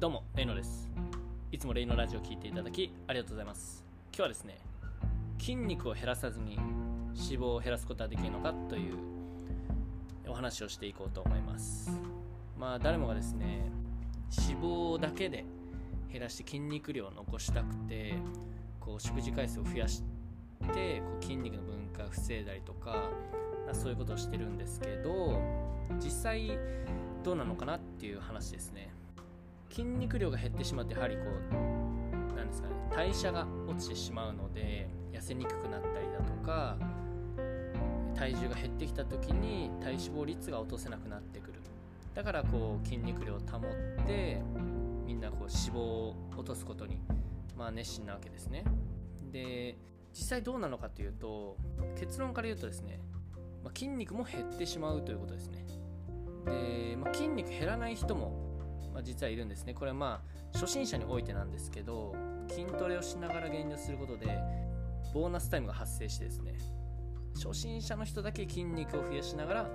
どうも、レイノです。いつもレイノラジオを聞いていただきありがとうございます。今日はですね、筋肉を減らさずに脂肪を減らすことはできるのかというお話をしていこうと思います。まあ、誰もがですね、脂肪だけで減らして筋肉量を残したくて、こう食事回数を増やして、こう筋肉の分解を防いだりとか、そういうことをしてるんですけど、実際どうなのかなっていう話ですね。筋肉量が減ってしまってやはりこうなんですかね代謝が落ちてしまうので痩せにくくなったりだとか体重が減ってきた時に体脂肪率が落とせなくなってくる。だからこう筋肉量を保ってみんなこう脂肪を落とすことにまあ熱心なわけですね。で実際どうなのかというと結論から言うとですね、まあ、筋肉も減ってしまうということですね。で、まあ、筋肉減らない人もまあ、実はいるんですね。これはまあ初心者においてなんですけど筋トレをしながら減量することでボーナスタイムが発生してですね初心者の人だけ筋肉を増やしながら、まあ、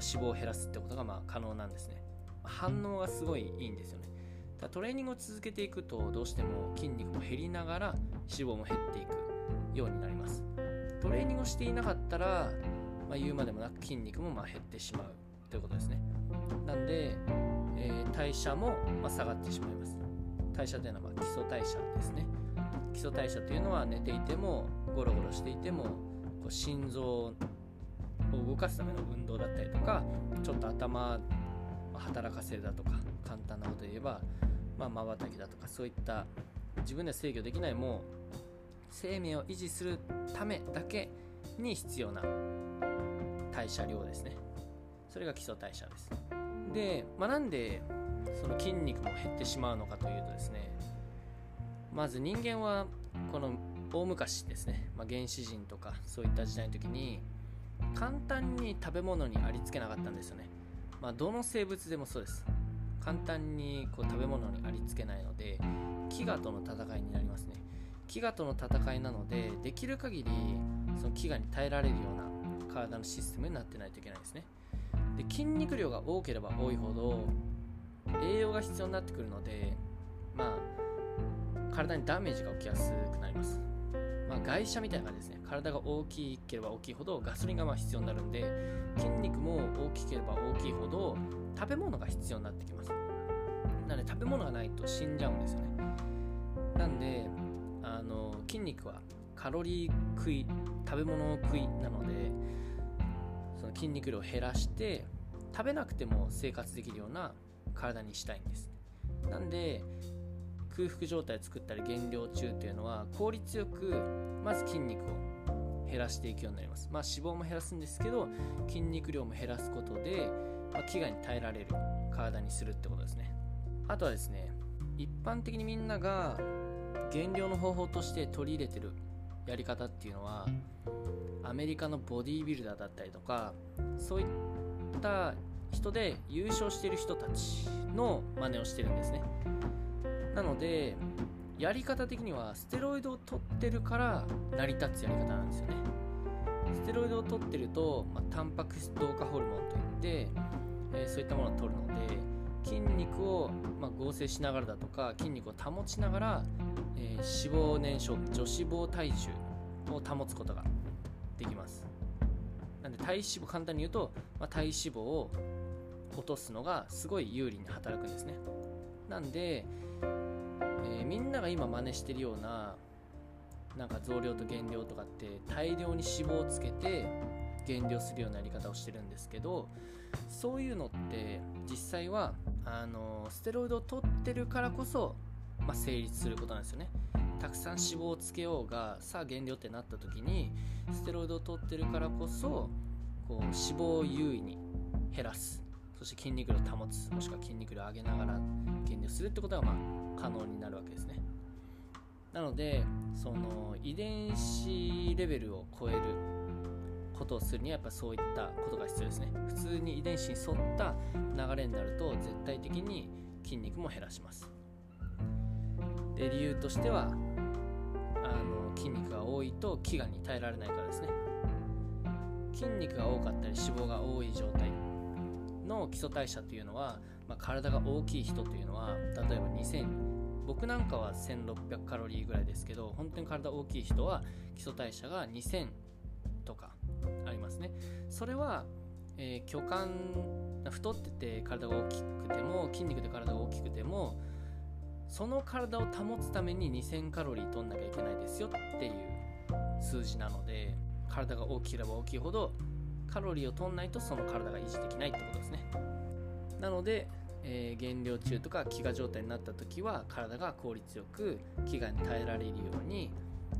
脂肪を減らすってことがまあ可能なんですね、反応がすごいいいんですよね。だトレーニングを続けていくとどうしても筋肉も減りながら脂肪も減っていくようになります。トレーニングをしていなかったら、まあ、言うまでもなく筋肉もまあ減ってしまうということですね。なんで、代謝も、まあ、下がってしまいます。代謝というのは、まあ、基礎代謝ですね。基礎代謝というのは寝ていてもゴロゴロしていてもこう心臓を動かすための運動だったりとかちょっと頭働かせるだとか簡単なことで言えばまあ瞬きだとかそういった自分で制御できないもう生命を維持するためだけに必要な代謝量ですね。それが基礎代謝です。で、まあ、なんでその筋肉も減ってしまうのかというとですねまず人間はこの大昔ですね、まあ、原始人とかそういった時代の時に簡単に食べ物にありつけなかったんですよね、まあ、どの生物でもそうです。簡単にこう食べ物にありつけないので飢餓との戦いになりますね。飢餓との戦いなのでできる限りその飢餓に耐えられるような体のシステムになってないといけないですね。で筋肉量が多ければ多いほど栄養が必要になってくるのでまあ体にダメージが起きやすくなります。まあ外車みたいな感じですね。体が大きければ大きいほどガソリンがまあ必要になるんで筋肉も大きければ大きいほど食べ物が必要になってきます。なので食べ物がないと死んじゃうんですよね。なんであの筋肉はカロリー食い食べ物食いなのでその筋肉量を減らして食べなくても生活できるような体にしたいんです。なんで空腹状態を作ったり減量中というのは効率よくまず筋肉を減らしていくようになります。まあ脂肪も減らすんですけど筋肉量も減らすことで、まあ、飢餓に耐えられる体にするってことですね。あとはですね一般的にみんなが減量の方法として取り入れてるやり方っていうのはアメリカのボディービルダーだったりとかそういった人で優勝してる人たちの真似をしてるんですね。なのでやり方的にはステロイドを取ってるから成り立つやり方なんですよね。ステロイドを取ってると、まあ、タンパク質同化ホルモンといって、えー、そういったものを取るので筋肉を、まあ、合成しながらだとか筋肉を保ちながら、えー、脂肪燃焼女子肪体重を保つことができます。なんで体脂肪簡単に言うと、まあ、体脂肪を落とすのがすごい有利に働くんですね。なんで、えー、みんなが今真似してるようななんか増量と減量とかって大量に脂肪をつけて減量するようなやり方をしてるんですけどそういうのって実際はあのステロイドを取ってるからこそ、まあ、成立することなんですよね。たくさん脂肪をつけようがさあ減量ってなった時にステロイドを取ってるからこそこう脂肪を優位に減らす。して筋肉量を保つもしくは筋肉量を上げながら減量するってことがまあ可能になるわけですね。なのでその遺伝子レベルを超えることをするにはやっぱそういったことが必要ですね。普通に遺伝子に沿った流れになると絶対的に筋肉も減らします。で理由としてはあの筋肉が多いと飢餓に耐えられないからですね。筋肉が多かったり脂肪が多い状態の基礎代謝というのは、まあ、体が大きい人というのは例えば2000僕なんかは1600カロリーぐらいですけど本当に体大きい人は基礎代謝が2000とかありますね。それは、えー、巨漢太ってて体が大きくても筋肉で体が大きくてもその体を保つために2000カロリー取んなきゃいけないですよっていう数字なので体が大きければ大きいほどカロリーを取んないとその体が維持できないってことですね。なので、えー、減量中とか飢餓状態になった時は体が効率よく飢餓に耐えられるように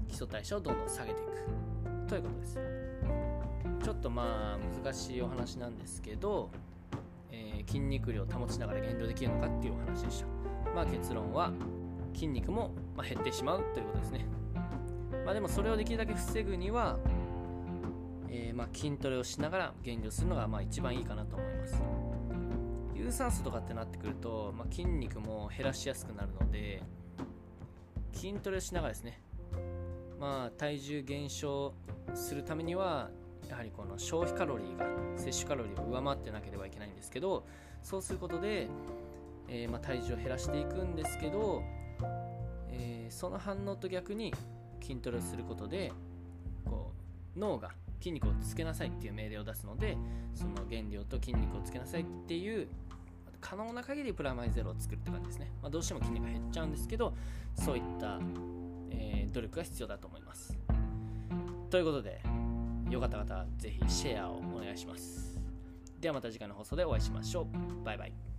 基礎代謝をどんどん下げていく。ということですちょっとまあ難しいお話なんですけど、えー、筋肉量を保ちながら減量できるのかっていうお話でした。まあ結論は筋肉も減ってしまうということですね。まあでもそれをできるだけ防ぐにはえー、ま、筋トレをしながら減量するのがまあ一番いいかなと思います。有酸素とかってなってくると、まあ、筋肉も減らしやすくなるので筋トレをしながらですねまあ体重減少するためにはやはりこの消費カロリーが摂取カロリーを上回ってなければいけないんですけどそうすることで、えー、ま、体重を減らしていくんですけど、えー、その反応と逆に筋トレをすることでこう脳が筋肉をつけなさいっていう命令を出すのでその原料と筋肉をつけなさいっていう可能な限りプラマイゼロを作るって感じですね、まあ、どうしても筋肉が減っちゃうんですけどそういった、えー、努力が必要だと思います。ということでよかった方ぜひシェアをお願いします。ではまた次回の放送でお会いしましょう。バイバイ。